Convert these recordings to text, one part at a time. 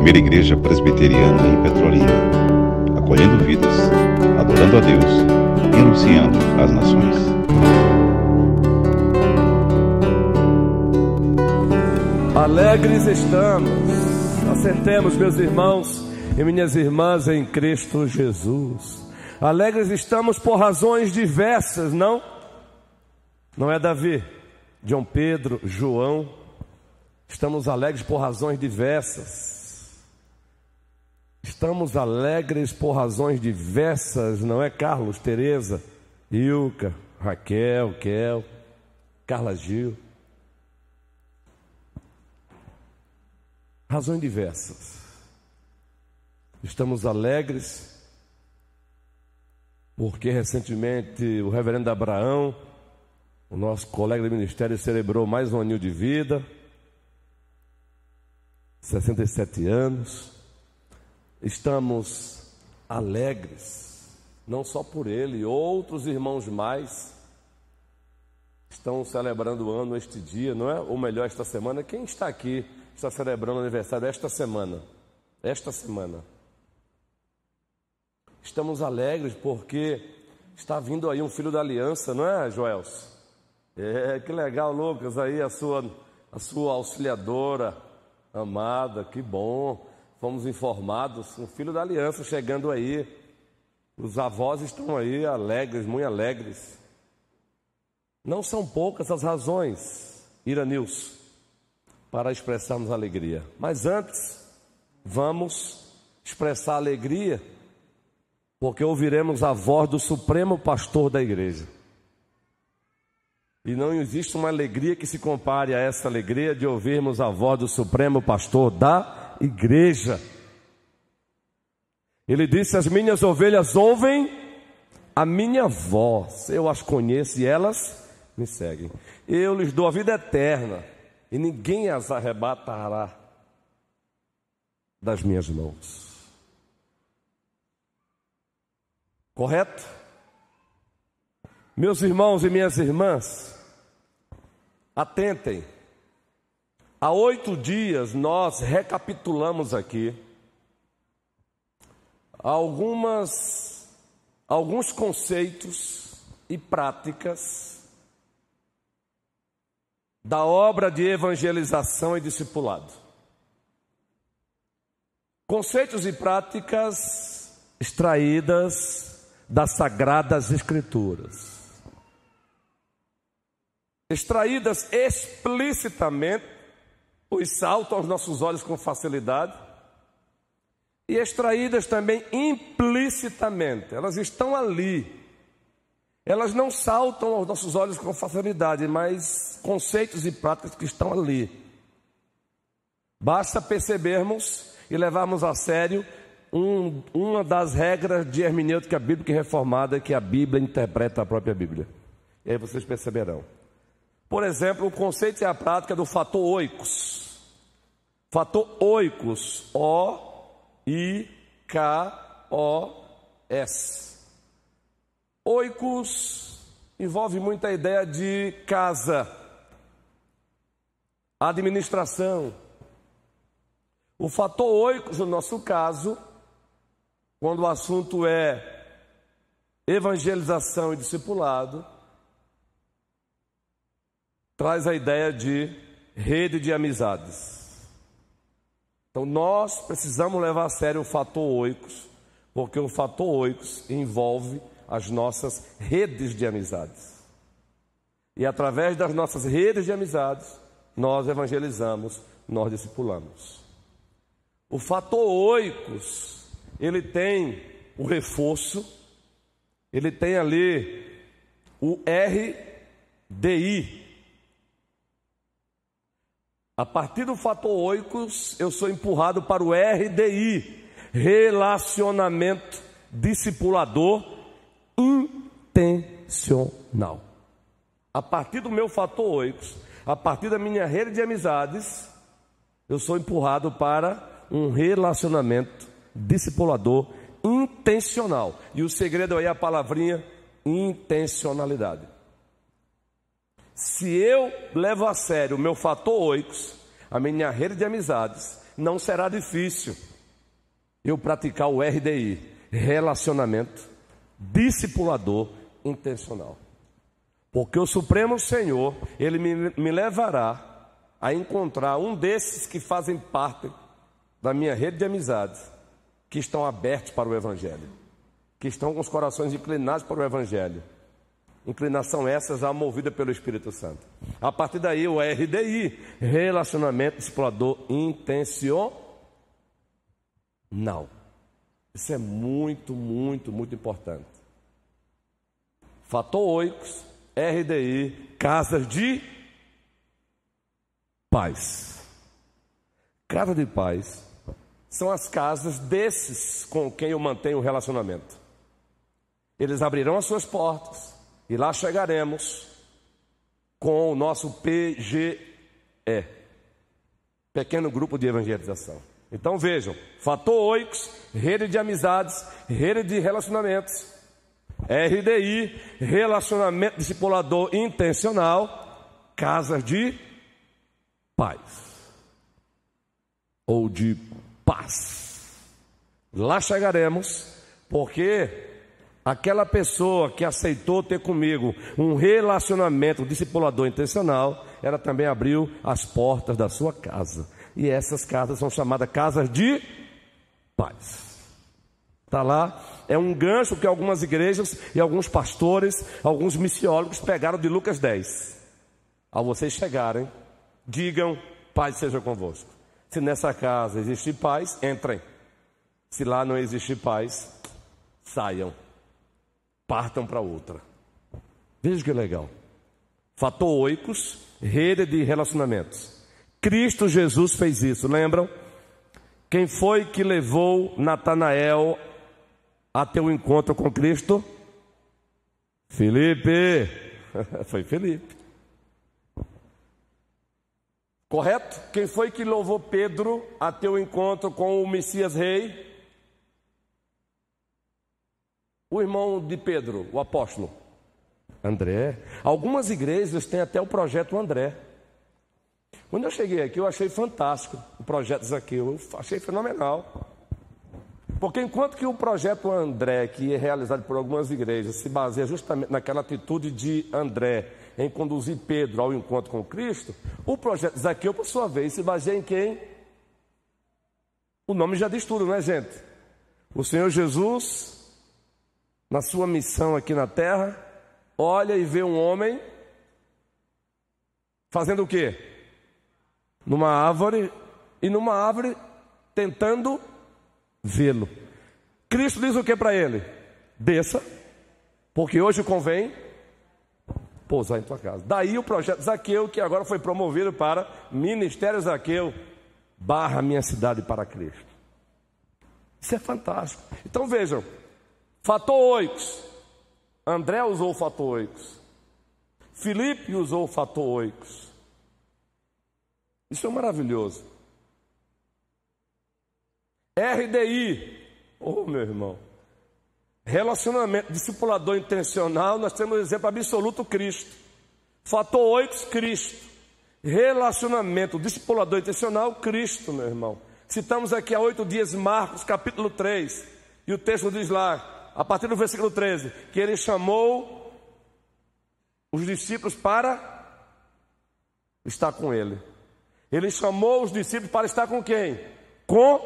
primeira igreja presbiteriana em Petrolina, acolhendo vidas, adorando a Deus e anunciando às nações. Alegres estamos, assentemos, meus irmãos e minhas irmãs em Cristo Jesus. Alegres estamos por razões diversas, não? Não é Davi, João Pedro, João. Estamos alegres por razões diversas. Estamos alegres por razões diversas, não é Carlos, Teresa, Ilka, Raquel, Kel, Carla Gil. Razões diversas. Estamos alegres porque recentemente o reverendo Abraão, o nosso colega de ministério, celebrou mais um anil de vida, 67 anos. Estamos alegres, não só por ele, outros irmãos mais estão celebrando o ano este dia, não é? Ou melhor, esta semana. Quem está aqui está celebrando o aniversário esta semana? Esta semana. Estamos alegres porque está vindo aí um filho da aliança, não é, Joels? É, que legal, Lucas, aí a sua, a sua auxiliadora amada, que bom. Fomos informados, um filho da aliança chegando aí. Os avós estão aí alegres, muito alegres. Não são poucas as razões, Iranils, para expressarmos alegria. Mas antes, vamos expressar alegria porque ouviremos a voz do Supremo Pastor da igreja. E não existe uma alegria que se compare a essa alegria de ouvirmos a voz do Supremo Pastor da igreja. Ele disse: As minhas ovelhas ouvem a minha voz, eu as conheço e elas me seguem. Eu lhes dou a vida eterna e ninguém as arrebatará das minhas mãos. Correto? Meus irmãos e minhas irmãs, atentem. Há oito dias nós recapitulamos aqui algumas, alguns conceitos e práticas da obra de evangelização e discipulado. Conceitos e práticas extraídas das Sagradas Escrituras. Extraídas explicitamente, pois saltam aos nossos olhos com facilidade, e extraídas também implicitamente, elas estão ali. Elas não saltam aos nossos olhos com facilidade, mas conceitos e práticas que estão ali. Basta percebermos e levarmos a sério um, uma das regras de hermenêutica bíblica reformada que a Bíblia interpreta a própria Bíblia. E aí vocês perceberão. Por exemplo, o conceito e a prática do fator oicos. Fator oicos, O-I-K-O-S. Oicos envolve muita ideia de casa, administração. O fator oicos, no nosso caso, quando o assunto é evangelização e discipulado, traz a ideia de rede de amizades. Então nós precisamos levar a sério o fator oicos, porque o fator oicos envolve as nossas redes de amizades. E através das nossas redes de amizades, nós evangelizamos, nós discipulamos. O fator oicos ele tem o reforço, ele tem ali o RDI. A partir do fator oicos, eu sou empurrado para o RDI, relacionamento discipulador intencional. A partir do meu fator oicos, a partir da minha rede de amizades, eu sou empurrado para um relacionamento discipulador intencional. E o segredo aí é a palavrinha intencionalidade. Se eu levo a sério o meu fator oicos, a minha rede de amizades, não será difícil eu praticar o RDI, relacionamento discipulador intencional. Porque o Supremo Senhor, ele me, me levará a encontrar um desses que fazem parte da minha rede de amizades, que estão abertos para o Evangelho, que estão com os corações inclinados para o Evangelho. Inclinação essa já movida pelo Espírito Santo. A partir daí, o RDI, relacionamento explorador intencional. Isso é muito, muito, muito importante. Fator oicos, RDI, casas de paz. Casa de paz são as casas desses com quem eu mantenho o relacionamento. Eles abrirão as suas portas e lá chegaremos com o nosso PGE Pequeno Grupo de Evangelização. Então vejam: fator oicos, rede de amizades, rede de relacionamentos, RDI, relacionamento discipulador intencional, casas de paz ou de paz. Lá chegaremos, porque aquela pessoa que aceitou ter comigo um relacionamento discipulador intencional, ela também abriu as portas da sua casa. E essas casas são chamadas casas de paz. Está lá, é um gancho que algumas igrejas e alguns pastores, alguns missiólogos pegaram de Lucas 10. Ao vocês chegarem, digam: paz seja convosco. Se nessa casa existe paz, entrem. Se lá não existe paz, saiam. Partam para outra. Veja que legal. Fator oicos, rede de relacionamentos. Cristo Jesus fez isso, lembram? Quem foi que levou Natanael a ter um encontro com Cristo? Felipe. foi Felipe. Correto? Quem foi que louvou Pedro a ter o encontro com o Messias Rei? O irmão de Pedro, o apóstolo. André. Algumas igrejas têm até o projeto André. Quando eu cheguei aqui, eu achei fantástico o projeto Zaqueu. Eu achei fenomenal. Porque enquanto que o projeto André, que é realizado por algumas igrejas, se baseia justamente naquela atitude de André em conduzir Pedro ao encontro com Cristo, o projeto Zaqueu, por sua vez, se baseia em quem? O nome já diz tudo, não é, gente? O Senhor Jesus, na sua missão aqui na terra, olha e vê um homem fazendo o quê? Numa árvore e numa árvore tentando vê-lo. Cristo diz o que para ele? Desça, porque hoje convém pousar em tua casa. Daí o projeto Zaqueu, que agora foi promovido para Ministério Zaqueu, barra minha cidade para Cristo. Isso é fantástico. Então vejam, fator oicos. André usou o fator oicos. Filipe usou o fator oicos. Isso é maravilhoso. RDI, oh meu irmão, relacionamento discipulador intencional, nós temos o exemplo absoluto Cristo. Fator 8, Cristo. Relacionamento discipulador intencional, Cristo, meu irmão. Citamos aqui há oito dias Marcos capítulo 3, e o texto diz lá, a partir do versículo 13, que ele chamou os discípulos para estar com ele. Ele chamou os discípulos para estar com quem? Com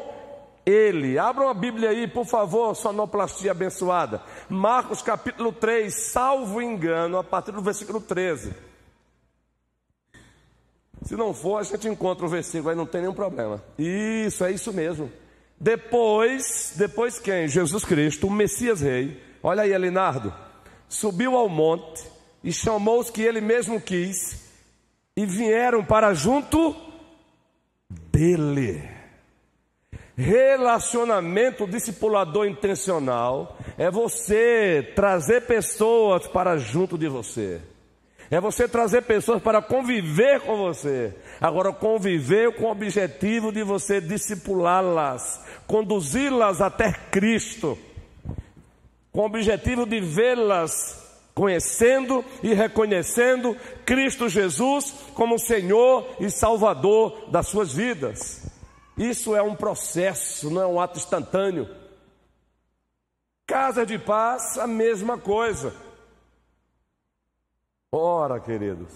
ele. Abram a Bíblia aí, por favor, sonoplastia abençoada. Marcos capítulo 3, salvo engano, a partir do versículo 13. Se não for, a gente encontra o versículo, aí não tem nenhum problema. Isso, é isso mesmo. Depois, depois quem? Jesus Cristo, o Messias Rei. Olha aí, Elinardo. Subiu ao monte e chamou os que ele mesmo quis e vieram para junto dele. Relacionamento discipulador intencional é você trazer pessoas para junto de você. É você trazer pessoas para conviver com você. Agora, conviver com o objetivo de você discipulá-las, conduzi-las até Cristo, com o objetivo de vê-las conhecendo e reconhecendo Cristo Jesus como Senhor e Salvador das suas vidas. Isso é um processo, não é um ato instantâneo. Casa de paz, a mesma coisa. Ora, queridos,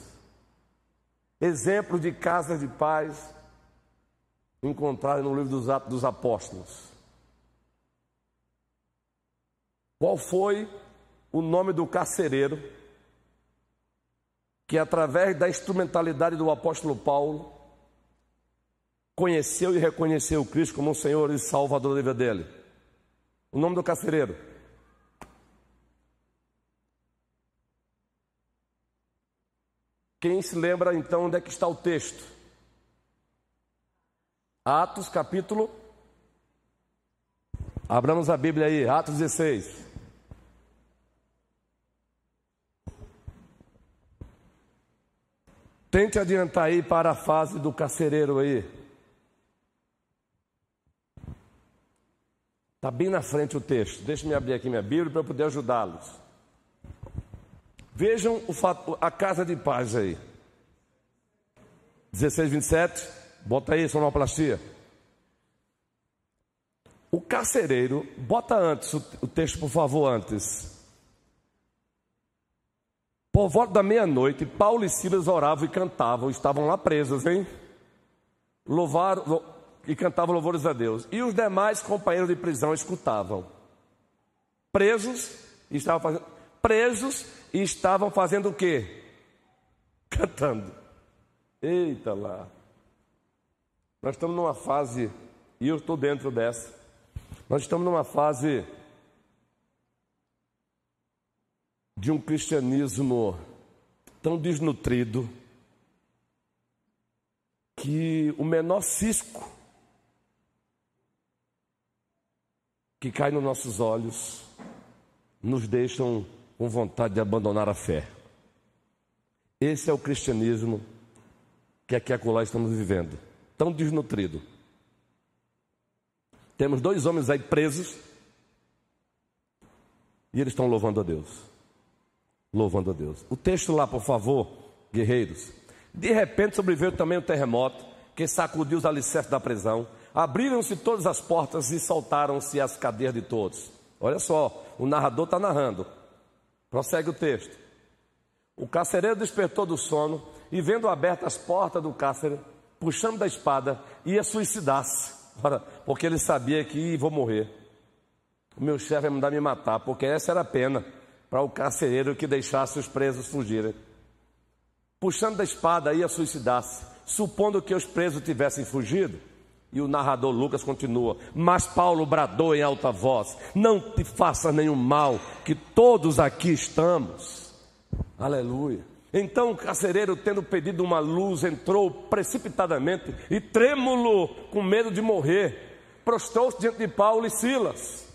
exemplo de casa de paz encontrado no livro dos Atos dos Apóstolos. Qual foi o nome do carcereiro que, através da instrumentalidade do apóstolo Paulo, conheceu e reconheceu Cristo como o Senhor e Salvador da vida dele? O nome do carcereiro. Quem se lembra então onde é que está o texto? Atos capítulo. Abramos a Bíblia aí, Atos 16. Tente adiantar aí para a fase do carcereiro aí. Está bem na frente o texto. Deixe-me abrir aqui minha Bíblia para eu poder ajudá-los. Vejam fato, a casa de paz aí. 16, 27. Bota aí, sonoplastia. O carcereiro, bota antes o, o texto, por favor, antes. Por volta da meia-noite, Paulo e Silas oravam e cantavam, estavam lá presos, hein? Louvaram e cantavam louvores a Deus. E os demais companheiros de prisão escutavam. Presos estavam fazendo, presos e estavam fazendo o quê? Cantando. Eita lá. Nós estamos numa fase, e eu estou dentro dessa. Nós estamos numa fase de um cristianismo tão desnutrido que o menor cisco que cai nos nossos olhos nos deixam com vontade de abandonar a fé. Esse é o cristianismo que aqui acolá estamos vivendo, tão desnutrido. Temos dois homens aí presos e eles estão louvando a Deus louvando a Deus. O texto lá, por favor, guerreiros. De repente sobreveio também o um terremoto que sacudiu os alicerces da prisão. Abriram-se todas as portas e soltaram-se as cadeias de todos. Olha só, o narrador está narrando. Prossegue o texto. O carcereiro despertou do sono e, vendo abertas as portas do cárcere, puxando da espada, ia suicidar-se. Porque ele sabia que vou morrer. O meu chefe vai mandar me matar, porque essa era a pena para o carcereiro que deixasse os presos fugirem. Puxando da espada, ia suicidar-se, supondo que os presos tivessem fugido. E o narrador Lucas continua: Mas Paulo bradou em alta voz: Não te faça nenhum mal, que todos aqui estamos. Aleluia. Então o carcereiro, tendo pedido uma luz, entrou precipitadamente e trêmulo, com medo de morrer, prostrou-se diante de Paulo e Silas.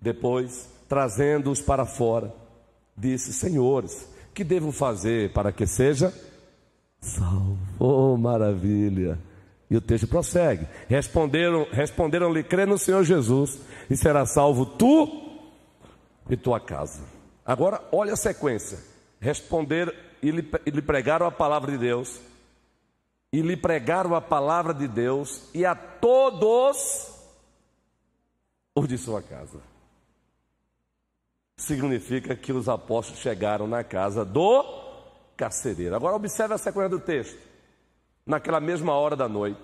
Depois trazendo-os para fora. Disse: Senhores, que devo fazer para que seja salvo? Oh, maravilha! E o texto prossegue: Responderam-lhe, responderam crê no Senhor Jesus, e será salvo tu e tua casa. Agora, olha a sequência: responder e lhe, e lhe pregaram a palavra de Deus, e lhe pregaram a palavra de Deus, e a todos os de sua casa significa que os apóstolos chegaram na casa do carcereiro. Agora observe a sequência do texto. Naquela mesma hora da noite,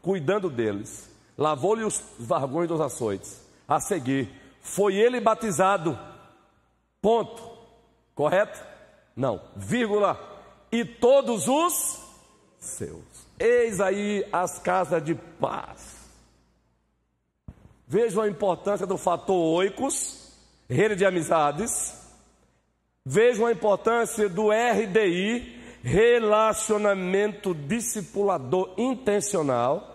cuidando deles, lavou-lhe os vargões dos açoites. A seguir, foi ele batizado. Ponto. Correto? Não. Vírgula. E todos os seus. Eis aí as casas de paz. Vejam a importância do fator oicos rede de amizades. Vejam a importância do RDI, relacionamento discipulador intencional.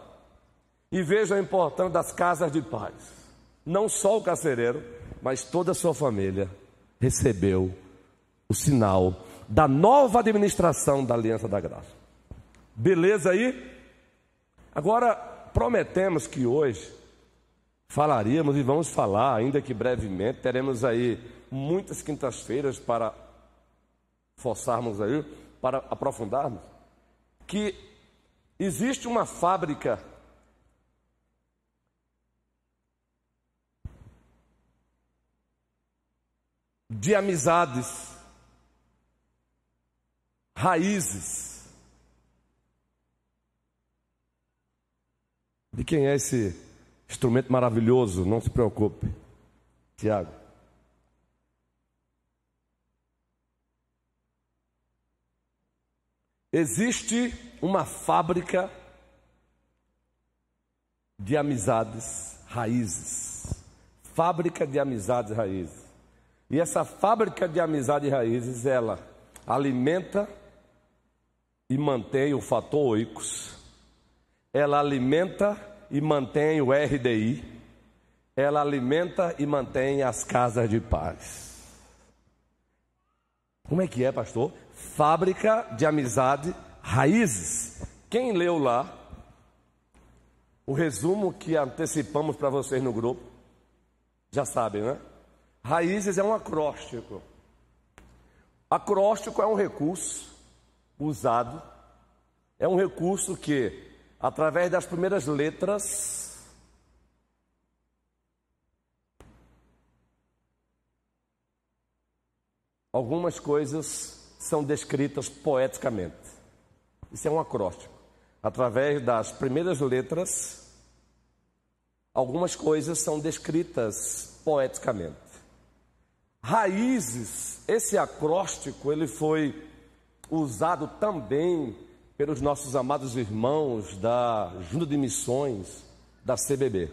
E vejam a importância das casas de paz. Não só o carcereiro, mas toda a sua família recebeu o sinal da nova administração da Aliança da Graça. Beleza aí? Agora, prometemos que hoje falaríamos e vamos falar, ainda que brevemente, teremos aí muitas quintas-feiras para forçarmos aí, para aprofundarmos, que existe uma fábrica de amizades, raízes. De quem é esse instrumento maravilhoso? Não se preocupe, Tiago. Existe uma fábrica de amizades raízes. Fábrica de amizades raízes. E essa fábrica de amizades raízes, ela alimenta e mantém o fator oicos. Ela alimenta e mantém o RDI. Ela alimenta e mantém as casas de paz. Como é que é, pastor? Fábrica de amizade raízes. Quem leu lá o resumo que antecipamos para vocês no grupo, já sabem, né? Raízes é um acróstico. Acróstico é um recurso usado, é um recurso que, através das primeiras letras, algumas coisas são descritas poeticamente. Isso é um acróstico através das primeiras letras, algumas coisas são descritas poeticamente. Raízes, esse acróstico, ele foi usado também pelos nossos amados irmãos da Junta de Missões da CBB,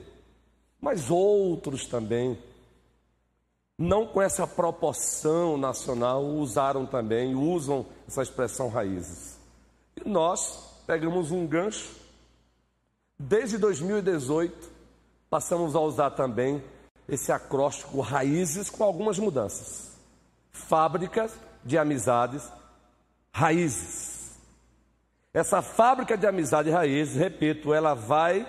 mas outros também, não com essa proporção nacional, usaram também, usam essa expressão raízes. E nós, pegamos um gancho. Desde 2018, passamos a usar também esse acróstico raízes com algumas mudanças. Fábricas de amizades, raízes. Essa fábrica de amizade raízes, repito, ela vai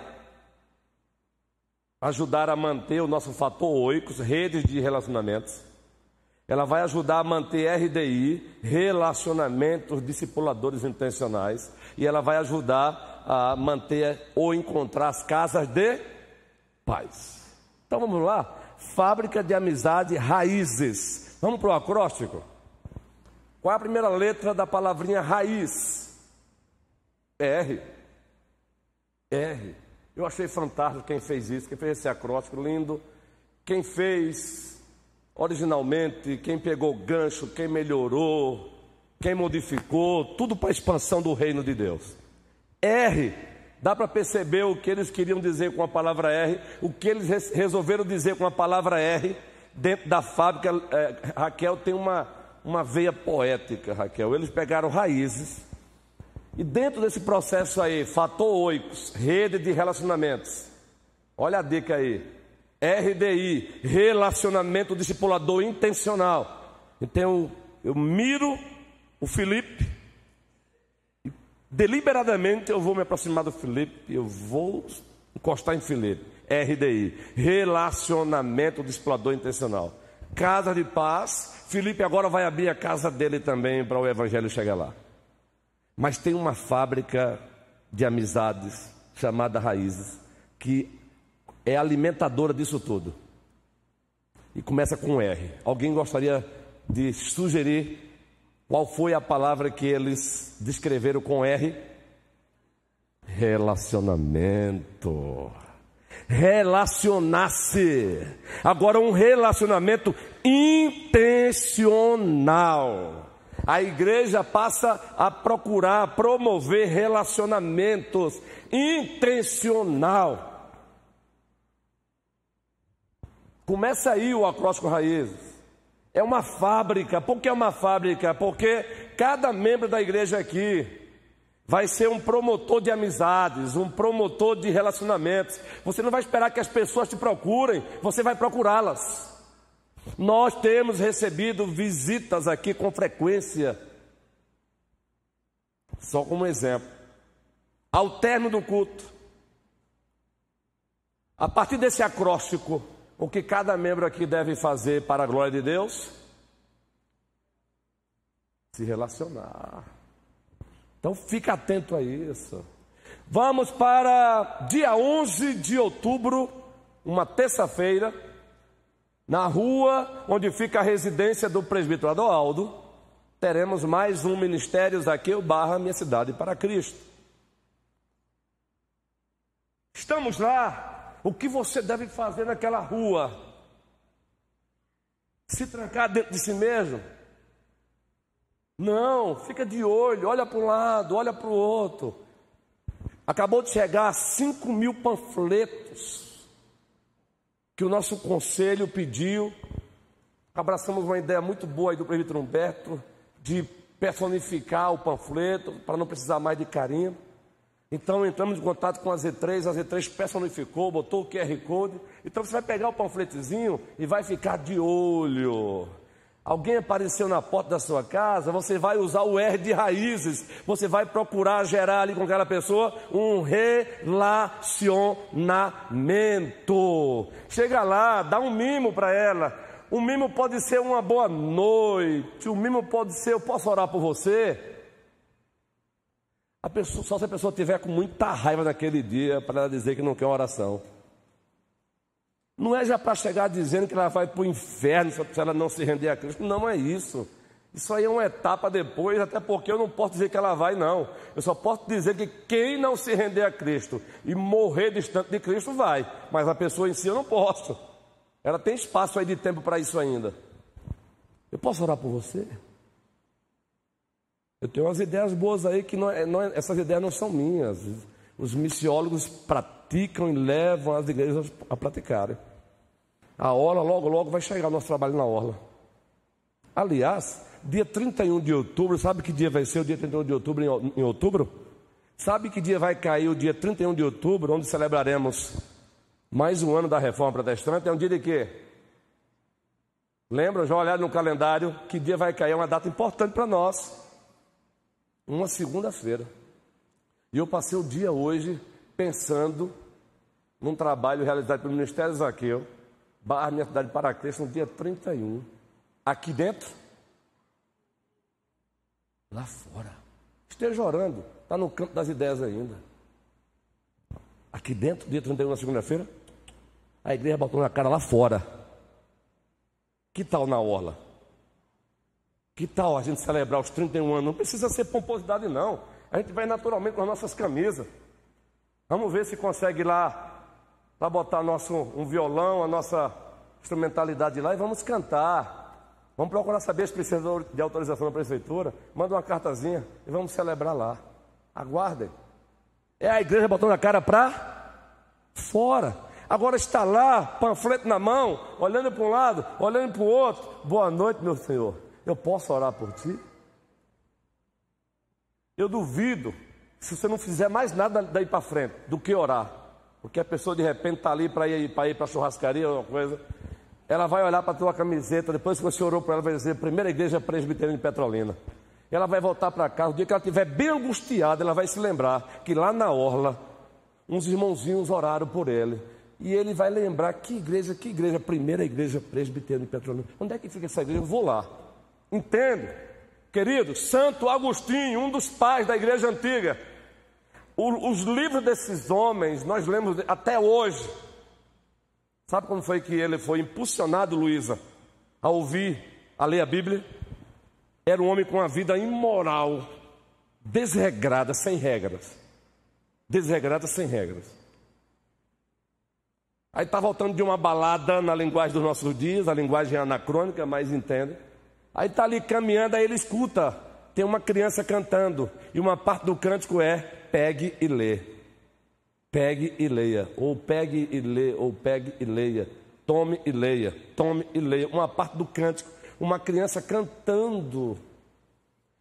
ajudar a manter o nosso fator oicos, redes de relacionamentos ela vai ajudar a manter RDI, relacionamentos discipuladores intencionais, e ela vai ajudar a manter ou encontrar as casas de paz. Então vamos lá? Fábrica de amizade raízes. Vamos para o acróstico? Qual é a primeira letra da palavrinha raiz? R. R. Eu achei fantástico quem fez isso, quem fez esse acróstico lindo. Quem fez Originalmente, quem pegou gancho, quem melhorou, quem modificou, tudo para a expansão do reino de Deus. R, dá para perceber o que eles queriam dizer com a palavra R, o que eles resolveram dizer com a palavra R, dentro da fábrica. É, Raquel tem uma, uma veia poética, Raquel. Eles pegaram raízes, e dentro desse processo aí, fator oicos, rede de relacionamentos. Olha a dica aí. RDI, relacionamento discipulador intencional. Então eu, miro o Felipe, e deliberadamente eu vou me aproximar do Felipe, eu vou encostar em Felipe. RDI, relacionamento discipulador intencional. Casa de paz, Felipe agora vai abrir a casa dele também para o evangelho chegar lá. Mas tem uma fábrica de amizades chamada Raízes que é alimentadora disso tudo. E começa com R. Alguém gostaria de sugerir qual foi a palavra que eles descreveram com R? Relacionamento. Relacionar-se. Agora, um relacionamento intencional. A igreja passa a procurar promover relacionamentos intencional. Começa aí o acróstico raízes. É uma fábrica. Por que é uma fábrica? Porque cada membro da igreja aqui vai ser um promotor de amizades, um promotor de relacionamentos. Você não vai esperar que as pessoas te procurem, você vai procurá-las. Nós temos recebido visitas aqui com frequência. Só como exemplo. Ao término do culto, a partir desse acróstico, o que cada membro aqui deve fazer para a glória de Deus? Se relacionar. Então fica atento a isso. Vamos para dia 11 de outubro, uma terça-feira. Na rua onde fica a residência do presbítero Adoaldo, teremos mais um ministério aqui, o Barra Minha Cidade para Cristo. Estamos lá. O que você deve fazer naquela rua? Se trancar dentro de si mesmo? Não, fica de olho, olha para um lado, olha para o outro. Acabou de chegar 5 mil panfletos que o nosso conselho pediu. Abraçamos uma ideia muito boa aí do prefeito Humberto de personificar o panfleto para não precisar mais de carinho. Então entramos em contato com a Z3, a Z3 personificou, botou o QR Code. Então você vai pegar o panfletozinho e vai ficar de olho. Alguém apareceu na porta da sua casa, você vai usar o R de raízes, você vai procurar gerar ali com aquela pessoa um relacionamento. Chega lá, dá um mimo para ela. O mimo pode ser uma boa noite, o mimo pode ser eu posso orar por você. Pessoa, só se a pessoa tiver com muita raiva naquele dia para ela dizer que não quer uma oração. Não é já para chegar dizendo que ela vai para o inferno se ela não se render a Cristo. Não é isso. Isso aí é uma etapa depois, até porque eu não posso dizer que ela vai, não. Eu só posso dizer que quem não se render a Cristo e morrer distante de Cristo vai. Mas a pessoa em si eu não posso. Ela tem espaço aí de tempo para isso ainda. Eu posso orar por você? Eu tenho umas ideias boas aí que não é, não é, essas ideias não são minhas. Os missiólogos praticam e levam as igrejas a praticarem. A orla, logo, logo vai chegar o nosso trabalho na orla. Aliás, dia 31 de outubro, sabe que dia vai ser o dia 31 de outubro em, em outubro? Sabe que dia vai cair o dia 31 de outubro, onde celebraremos mais um ano da reforma protestante? É um dia de quê? Lembram? Já olharam no calendário que dia vai cair? É uma data importante para nós uma segunda-feira. E eu passei o dia hoje pensando num trabalho realizado pelo Ministério Zaqueu, Barra Minha Cidade para Cristo, no dia 31. Aqui dentro, lá fora. Esteja orando, está no campo das ideias ainda. Aqui dentro, dia 31, na segunda-feira, a igreja botou na cara lá fora. Que tal na orla? Que tal a gente celebrar os 31 anos? Não precisa ser pomposidade, não. A gente vai naturalmente com as nossas camisas. Vamos ver se consegue lá para botar nosso, um violão, a nossa instrumentalidade lá e vamos cantar. Vamos procurar saber se precisa de autorização da prefeitura. Manda uma cartazinha e vamos celebrar lá. Aguardem. É a igreja botando a cara para fora. Agora está lá, panfleto na mão, olhando para um lado, olhando para o outro. Boa noite, meu Senhor. Eu posso orar por ti? Eu duvido se você não fizer mais nada daí para frente do que orar. Porque a pessoa de repente está ali para ir para ir churrascaria ou alguma coisa. Ela vai olhar para a tua camiseta, depois que você orou para ela, vai dizer, primeira igreja presbiteriana de Petrolina. Ela vai voltar para casa, o dia que ela estiver bem angustiada, ela vai se lembrar que lá na orla, uns irmãozinhos oraram por ele. E ele vai lembrar que igreja, que igreja, primeira igreja presbiteriana de Petrolina. Onde é que fica essa igreja? Eu vou lá. Entende? Querido, Santo Agostinho, um dos pais da igreja antiga, os livros desses homens, nós lemos até hoje. Sabe como foi que ele foi impulsionado, Luísa, a ouvir, a ler a Bíblia? Era um homem com uma vida imoral, desregrada, sem regras. Desregrada, sem regras. Aí está voltando de uma balada na linguagem dos nossos dias, a linguagem anacrônica, mas entende. Aí está ali caminhando, aí ele escuta. Tem uma criança cantando. E uma parte do cântico é: pegue e lê. Pegue e leia. Ou pegue e lê, ou pegue e leia. Tome e leia. Tome e leia. Uma parte do cântico. Uma criança cantando.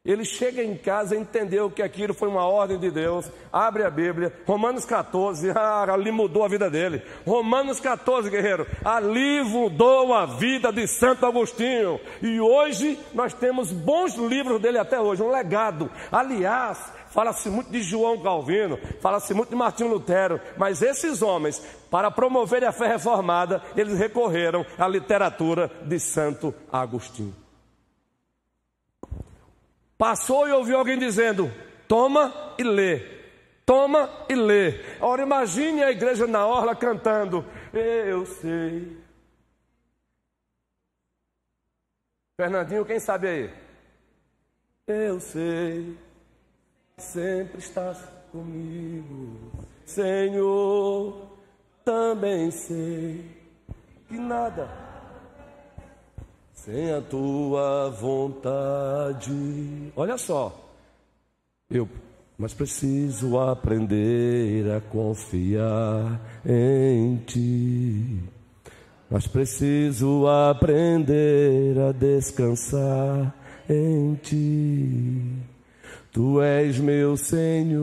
Ele chega em casa e entendeu que aquilo foi uma ordem de Deus. Abre a Bíblia, Romanos 14, ah, ali mudou a vida dele. Romanos 14, guerreiro, ali mudou a vida de Santo Agostinho. E hoje nós temos bons livros dele até hoje, um legado. Aliás, fala-se muito de João Calvino, fala-se muito de Martinho Lutero, mas esses homens, para promover a fé reformada, eles recorreram à literatura de Santo Agostinho. Passou e ouviu alguém dizendo: toma e lê, toma e lê. Ora, imagine a igreja na orla cantando: Eu sei Fernandinho, quem sabe aí? Eu sei, sempre estás comigo, Senhor. Também sei que nada sem a tua vontade. Olha só, eu, mas preciso aprender a confiar em ti. Mas preciso aprender a descansar em ti. Tu és meu Senhor.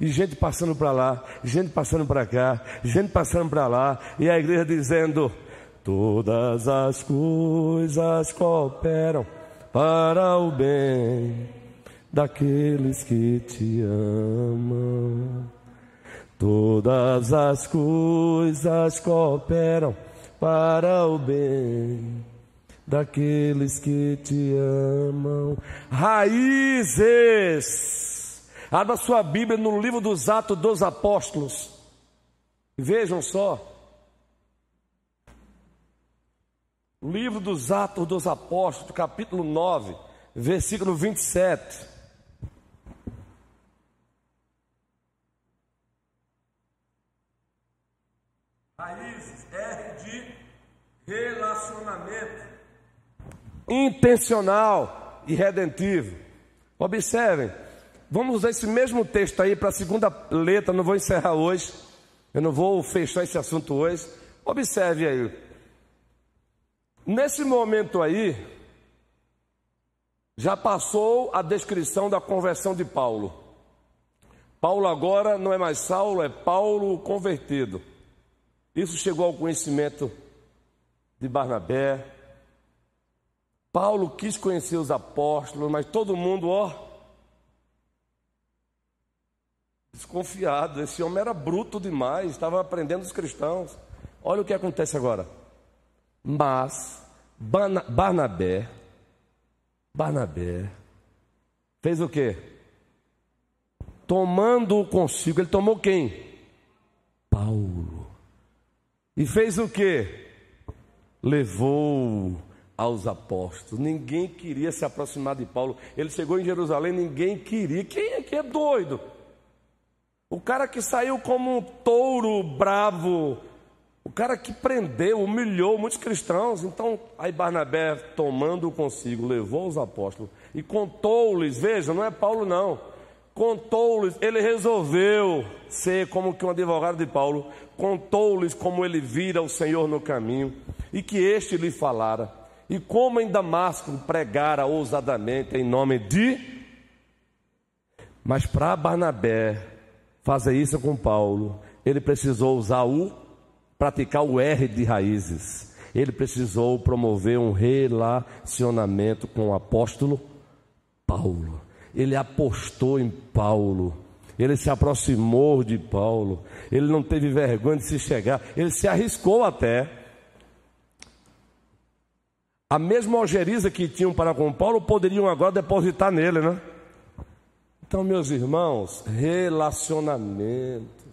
E gente passando para lá, gente passando para cá, gente passando para lá, e a igreja dizendo: Todas as coisas cooperam para o bem daqueles que te amam. Todas as coisas cooperam para o bem daqueles que te amam. Raízes. Abra sua Bíblia no livro dos Atos dos Apóstolos. Vejam só. Livro dos Atos dos Apóstolos, capítulo 9, versículo 27. Raízes R de relacionamento intencional e redentivo. Observem, vamos usar esse mesmo texto aí para a segunda letra, não vou encerrar hoje, eu não vou fechar esse assunto hoje. Observe aí, Nesse momento aí, já passou a descrição da conversão de Paulo. Paulo agora não é mais Saulo, é Paulo convertido. Isso chegou ao conhecimento de Barnabé. Paulo quis conhecer os apóstolos, mas todo mundo, ó, desconfiado. Esse homem era bruto demais, estava aprendendo os cristãos. Olha o que acontece agora. Mas Barnabé, Barnabé, fez o quê? Tomando consigo, ele tomou quem? Paulo. E fez o quê? Levou aos apóstolos. Ninguém queria se aproximar de Paulo. Ele chegou em Jerusalém, ninguém queria. Quem é que é doido? O cara que saiu como um touro bravo o cara que prendeu, humilhou muitos cristãos. Então, aí Barnabé, tomando consigo, levou os apóstolos e contou-lhes. Veja, não é Paulo, não. Contou-lhes, ele resolveu ser como que um advogado de Paulo. Contou-lhes como ele vira o Senhor no caminho e que este lhe falara. E como em Damasco pregara ousadamente em nome de. Mas para Barnabé fazer isso com Paulo, ele precisou usar o praticar o R de raízes. Ele precisou promover um relacionamento com o apóstolo Paulo. Ele apostou em Paulo. Ele se aproximou de Paulo. Ele não teve vergonha de se chegar. Ele se arriscou até. A mesma algeriza que tinham para com Paulo poderiam agora depositar nele, né? Então, meus irmãos, relacionamento.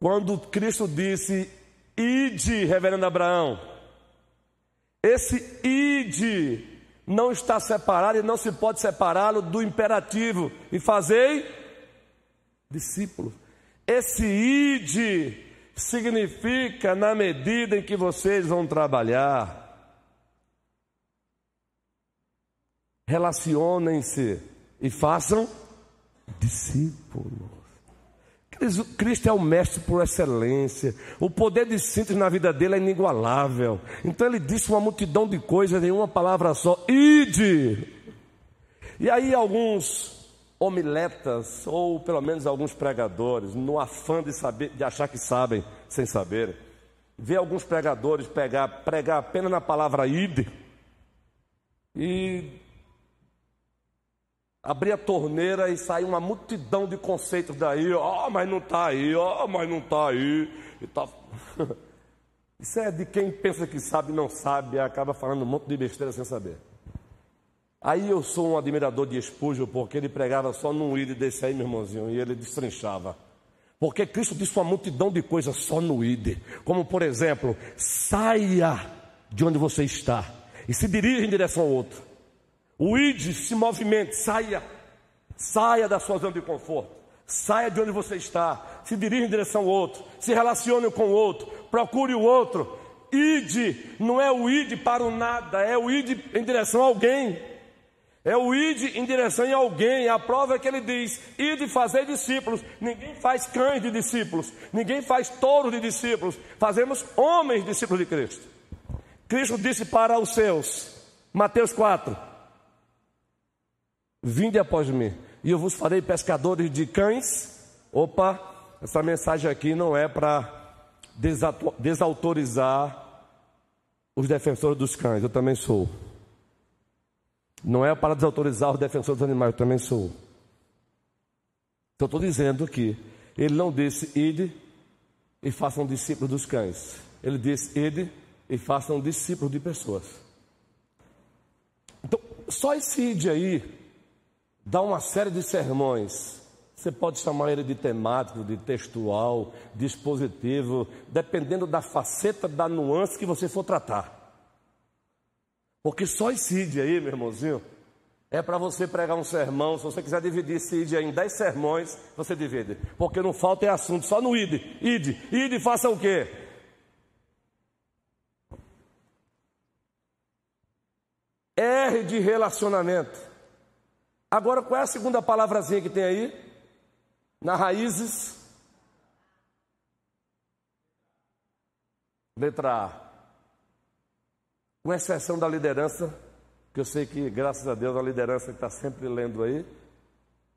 Quando Cristo disse, ide, reverendo Abraão, esse ide não está separado e não se pode separá-lo do imperativo e fazei discípulos. Esse ide significa na medida em que vocês vão trabalhar, relacionem-se e façam discípulos. Cristo é o mestre por excelência. O poder de síntese na vida dele é inigualável. Então ele disse uma multidão de coisas em uma palavra só: ide. E aí alguns homiletas, ou pelo menos alguns pregadores, no afã de saber, de achar que sabem sem saber, vê alguns pregadores pegar, pregar apenas na palavra ide e abrir a torneira e sair uma multidão de conceitos daí, ó, oh, mas não está aí, ó, oh, mas não está aí. E tá... Isso é de quem pensa que sabe não sabe e acaba falando um monte de besteira sem saber. Aí eu sou um admirador de Espúgio porque ele pregava só num ídolo desse aí, meu irmãozinho, e ele destrinchava. Porque Cristo disse uma multidão de coisas só no ID. Como, por exemplo, saia de onde você está e se dirija em direção ao outro. O ID se movimente, saia. Saia da sua zona de conforto. Saia de onde você está. Se dirija em direção ao outro. Se relacione com o outro. Procure o outro. Ide não é o ide para o nada, é o ide em direção a alguém. É o ide em direção a alguém. A prova é que ele diz: ide fazer discípulos. Ninguém faz cães de discípulos, ninguém faz touros de discípulos. Fazemos homens discípulos de Cristo. Cristo disse para os seus, Mateus 4: Vinde após mim, e eu vos farei pescadores de cães. Opa, essa mensagem aqui não é para desautorizar os defensores dos cães, eu também sou. Não é para desautorizar os defensores dos animais, eu também sou. Então estou dizendo que ele não disse ide e façam discípulos dos cães. Ele disse ide e façam discípulos de pessoas. Então, só esse ide aí dá uma série de sermões. Você pode chamar ele de temático, de textual, dispositivo, dependendo da faceta, da nuance que você for tratar. Porque só esse id aí, meu irmãozinho, é para você pregar um sermão. Se você quiser dividir esse id em dez sermões, você divide. Porque não falta é assunto, só no id. Id, id faça o quê? R de relacionamento. Agora, qual é a segunda palavrazinha que tem aí? Na raízes. Letra A com exceção da liderança, que eu sei que, graças a Deus, a liderança está sempre lendo aí.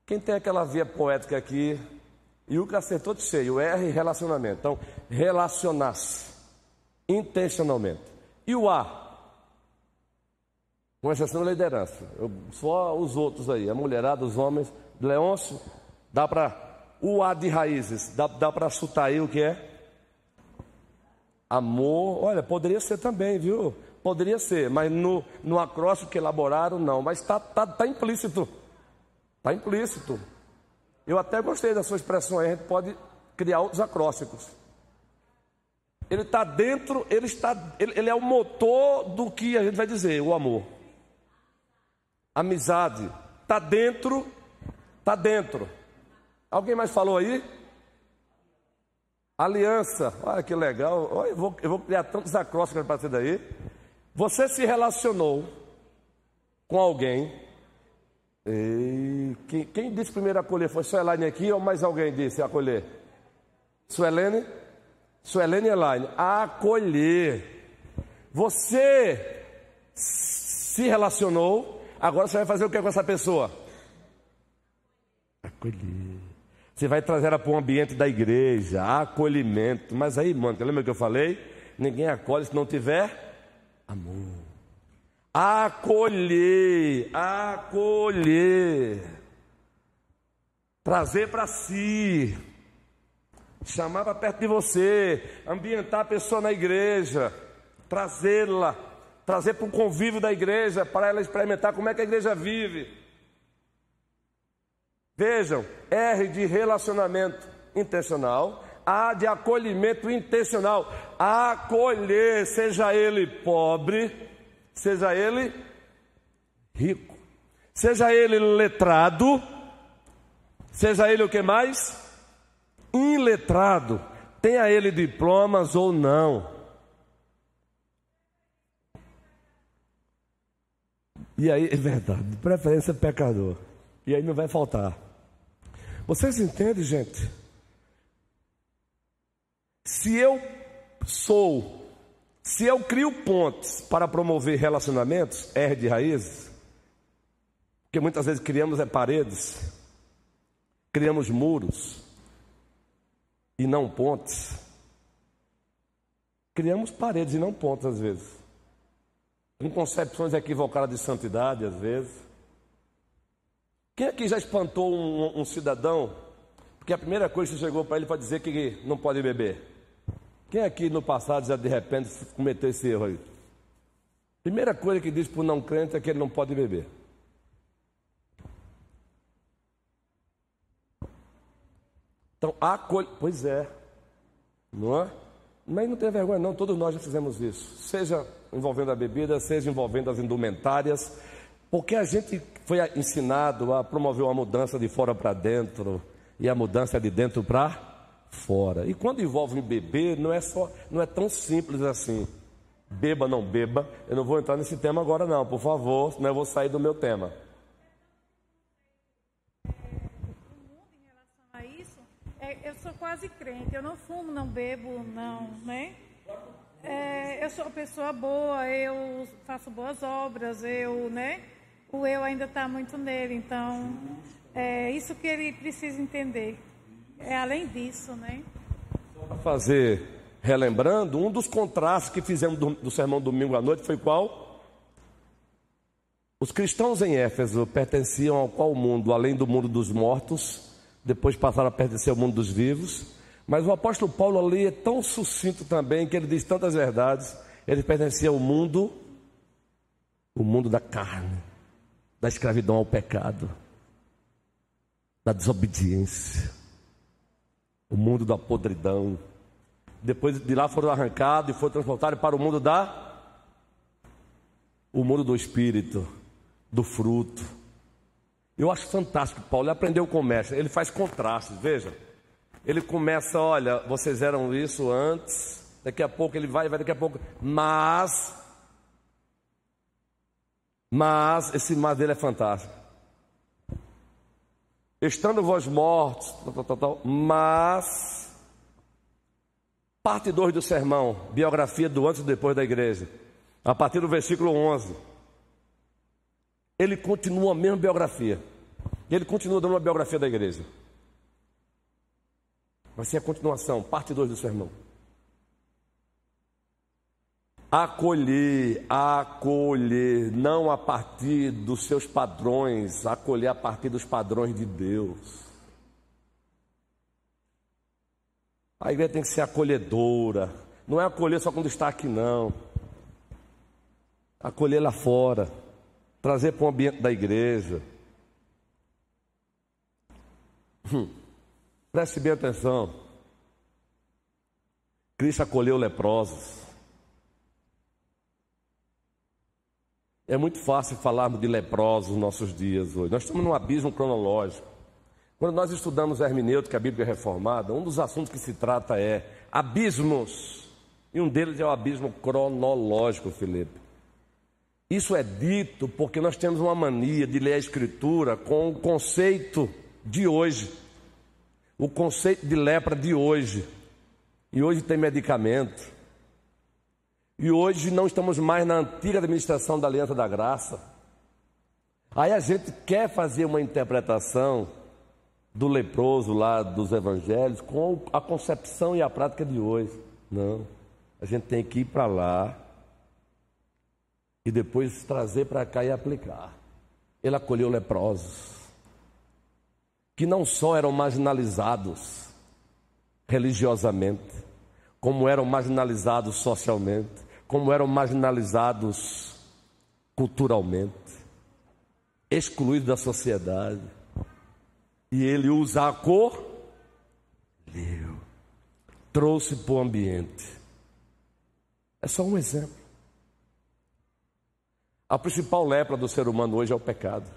Quem tem aquela via poética aqui, e o acertou de cheio, R, relacionamento. Então, relacionar-se, intencionalmente. E o A? Com exceção da liderança. Eu, só os outros aí, a mulherada, os homens. Leôncio, dá para. O A de raízes, dá, dá para chutar aí o que é? Amor, olha, poderia ser também, viu? Poderia ser, mas no, no acróstico que elaboraram, não. Mas está tá, tá implícito. Está implícito. Eu até gostei da sua expressão aí, a gente pode criar outros acrósticos. Ele está dentro, ele está, ele, ele é o motor do que a gente vai dizer, o amor. Amizade. Está dentro, está dentro. Alguém mais falou aí? Aliança. Olha que legal. Olha, eu, vou, eu vou criar tantos acrósticos a partir daí. Você se relacionou com alguém. E quem, quem disse primeiro acolher? Foi Suelane aqui ou mais alguém disse acolher? Suelene? Suelene Elaine. Acolher. Você se relacionou, agora você vai fazer o que com essa pessoa? Acolher. Você vai trazer ela para o ambiente da igreja, acolhimento. Mas aí, mano, lembra que eu falei? Ninguém acolhe se não tiver amor. Acolher, acolher. Trazer para si. Chamar para perto de você. Ambientar a pessoa na igreja. Trazê-la. Trazer para o convívio da igreja. Para ela experimentar como é que a igreja vive. Vejam, R de relacionamento intencional, A de acolhimento intencional acolher, seja ele pobre, seja ele rico, seja ele letrado, seja ele o que mais? Iletrado, tenha ele diplomas ou não. E aí, é verdade, de preferência pecador. E aí não vai faltar. Vocês entendem, gente? Se eu sou, se eu crio pontes para promover relacionamentos, R de raízes, porque muitas vezes criamos é paredes, criamos muros e não pontes. Criamos paredes e não pontes às vezes. Com concepções equivocadas de santidade às vezes. Quem aqui já espantou um, um cidadão? Porque a primeira coisa que chegou para ele para dizer que não pode beber. Quem aqui no passado já de repente cometeu esse erro aí? Primeira coisa que diz para o não crente é que ele não pode beber. Então, acolhe. Pois é. Não é? Mas não tem vergonha, não. Todos nós já fizemos isso. Seja envolvendo a bebida, seja envolvendo as indumentárias. Porque a gente foi ensinado a promover uma mudança de fora para dentro e a mudança de dentro para fora. E quando envolve beber, não é só, não é tão simples assim. Beba, não beba. Eu não vou entrar nesse tema agora, não, por favor, senão eu vou sair do meu tema. É, eu sou quase crente, eu não fumo, não bebo, não, né? É, eu sou uma pessoa boa, eu faço boas obras, eu, né? O eu ainda está muito nele, então é isso que ele precisa entender. É além disso, né? Para fazer, relembrando, um dos contrastes que fizemos do, do sermão domingo à noite foi qual? Os cristãos em Éfeso pertenciam ao qual mundo? Além do mundo dos mortos, depois passaram a pertencer ao mundo dos vivos. Mas o apóstolo Paulo ali é tão sucinto também que ele diz tantas verdades. Ele pertencia ao mundo, o mundo da carne, da escravidão ao pecado, da desobediência, o mundo da podridão. Depois de lá foram arrancados e foram transportados para o mundo da o mundo do espírito, do fruto eu acho fantástico, Paulo. Ele aprendeu o comércio, ele faz contrastes, veja. Ele começa, olha, vocês eram isso antes, daqui a pouco ele vai, vai daqui a pouco, mas, mas, esse mas dele é fantástico. Estando vós mortos, tal, tal, tal, mas, parte 2 do sermão, biografia do antes e depois da igreja, a partir do versículo 11 ele continua a mesma biografia. Ele continua dando uma biografia da igreja. Vai ser a continuação, parte 2 do sermão. Acolher, acolher, não a partir dos seus padrões, acolher a partir dos padrões de Deus. A igreja tem que ser acolhedora, não é acolher só quando está aqui, não. Acolher lá fora trazer para o ambiente da igreja. Hum. Preste bem atenção. Cristo acolheu leprosos. É muito fácil falarmos de leprosos nos nossos dias hoje. Nós estamos num abismo cronológico. Quando nós estudamos a hermenêutica, a Bíblia reformada, um dos assuntos que se trata é abismos. E um deles é o abismo cronológico, Felipe. Isso é dito porque nós temos uma mania de ler a Escritura com o conceito de hoje, o conceito de lepra de hoje. E hoje tem medicamento. E hoje não estamos mais na antiga administração da Aliança da Graça. Aí a gente quer fazer uma interpretação do leproso lá dos evangelhos com a concepção e a prática de hoje. Não. A gente tem que ir para lá e depois trazer para cá e aplicar. Ele acolheu leprosos, que não só eram marginalizados religiosamente, como eram marginalizados socialmente, como eram marginalizados culturalmente, excluídos da sociedade. E ele usa a cor, trouxe para o ambiente. É só um exemplo. A principal lepra do ser humano hoje é o pecado.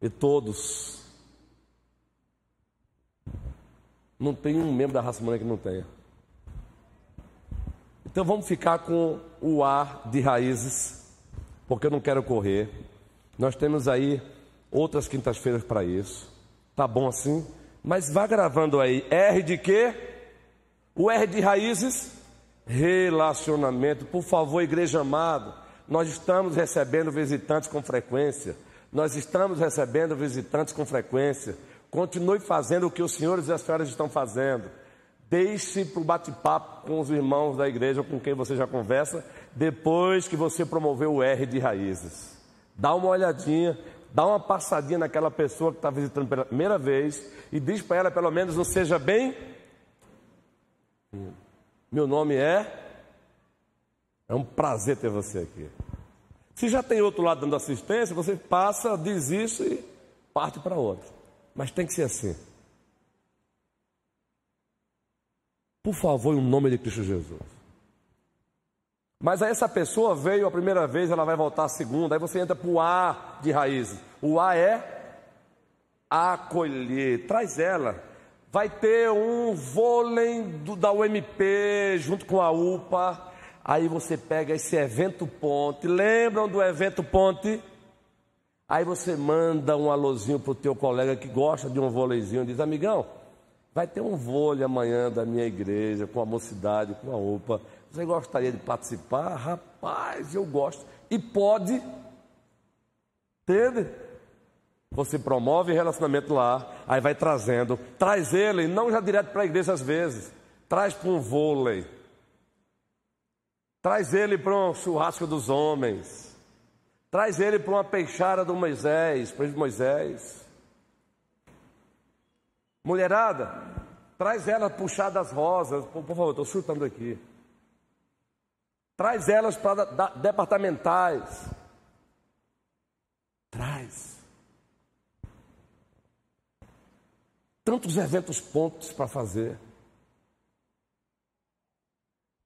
E todos. Não tem um membro da raça humana que não tenha. Então vamos ficar com o ar de raízes, porque eu não quero correr. Nós temos aí outras quintas-feiras para isso. Tá bom assim? Mas vá gravando aí. R de quê? O R de raízes? Relacionamento. Por favor, igreja amada. Nós estamos recebendo visitantes com frequência. Nós estamos recebendo visitantes com frequência. Continue fazendo o que os senhores e as senhoras estão fazendo. Deixe para o bate-papo com os irmãos da igreja com quem você já conversa, depois que você promoveu o R de raízes. Dá uma olhadinha, dá uma passadinha naquela pessoa que está visitando pela primeira vez e diz para ela, pelo menos, não seja bem. Meu nome é é um prazer ter você aqui. Se já tem outro lado dando assistência, você passa, diz isso e parte para outro. Mas tem que ser assim. Por favor, em nome de Cristo Jesus. Mas aí essa pessoa veio a primeira vez, ela vai voltar a segunda, aí você entra para o A de raízes. O A é acolher, traz ela. Vai ter um vôlei do, da UMP junto com a UPA. Aí você pega esse evento ponte. Lembram do evento ponte? Aí você manda um alôzinho para o teu colega que gosta de um vôleizinho, diz, amigão, vai ter um vôlei amanhã da minha igreja, com a mocidade, com a UPA. Você gostaria de participar? Rapaz, eu gosto. E pode. Entende? Você promove relacionamento lá, aí vai trazendo. Traz ele, não já direto para a igreja às vezes. Traz para um vôlei. Traz ele para um churrasco dos homens. Traz ele para uma peixada do Moisés, para Moisés. Mulherada, traz ela puxar das rosas. Por, por favor, estou chutando aqui. Traz elas para departamentais. Traz. Tantos eventos pontos para fazer.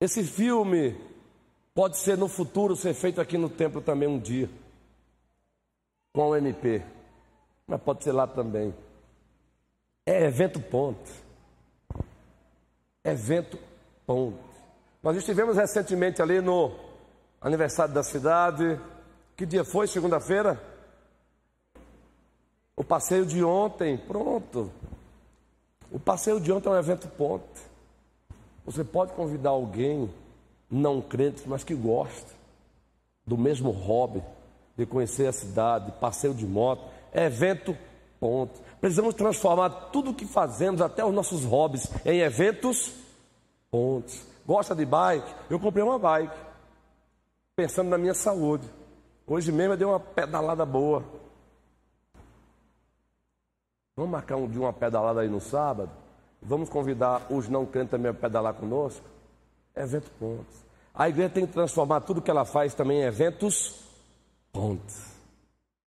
Esse filme Pode ser no futuro ser feito aqui no templo também um dia, com o MP, mas pode ser lá também. É evento ponto. Evento ponto. Nós estivemos recentemente ali no aniversário da cidade. Que dia foi? Segunda-feira? O passeio de ontem, pronto. O passeio de ontem é um evento ponto. Você pode convidar alguém não crentes, mas que gostam do mesmo hobby, de conhecer a cidade, passeio de moto, é evento, ponto. Precisamos transformar tudo o que fazemos, até os nossos hobbies, em eventos, pontos. Gosta de bike? Eu comprei uma bike, pensando na minha saúde. Hoje mesmo eu dei uma pedalada boa. Vamos marcar um dia uma pedalada aí no sábado? Vamos convidar os não crentes também a pedalar conosco? Evento pontos. A igreja tem que transformar tudo que ela faz também em eventos pontos.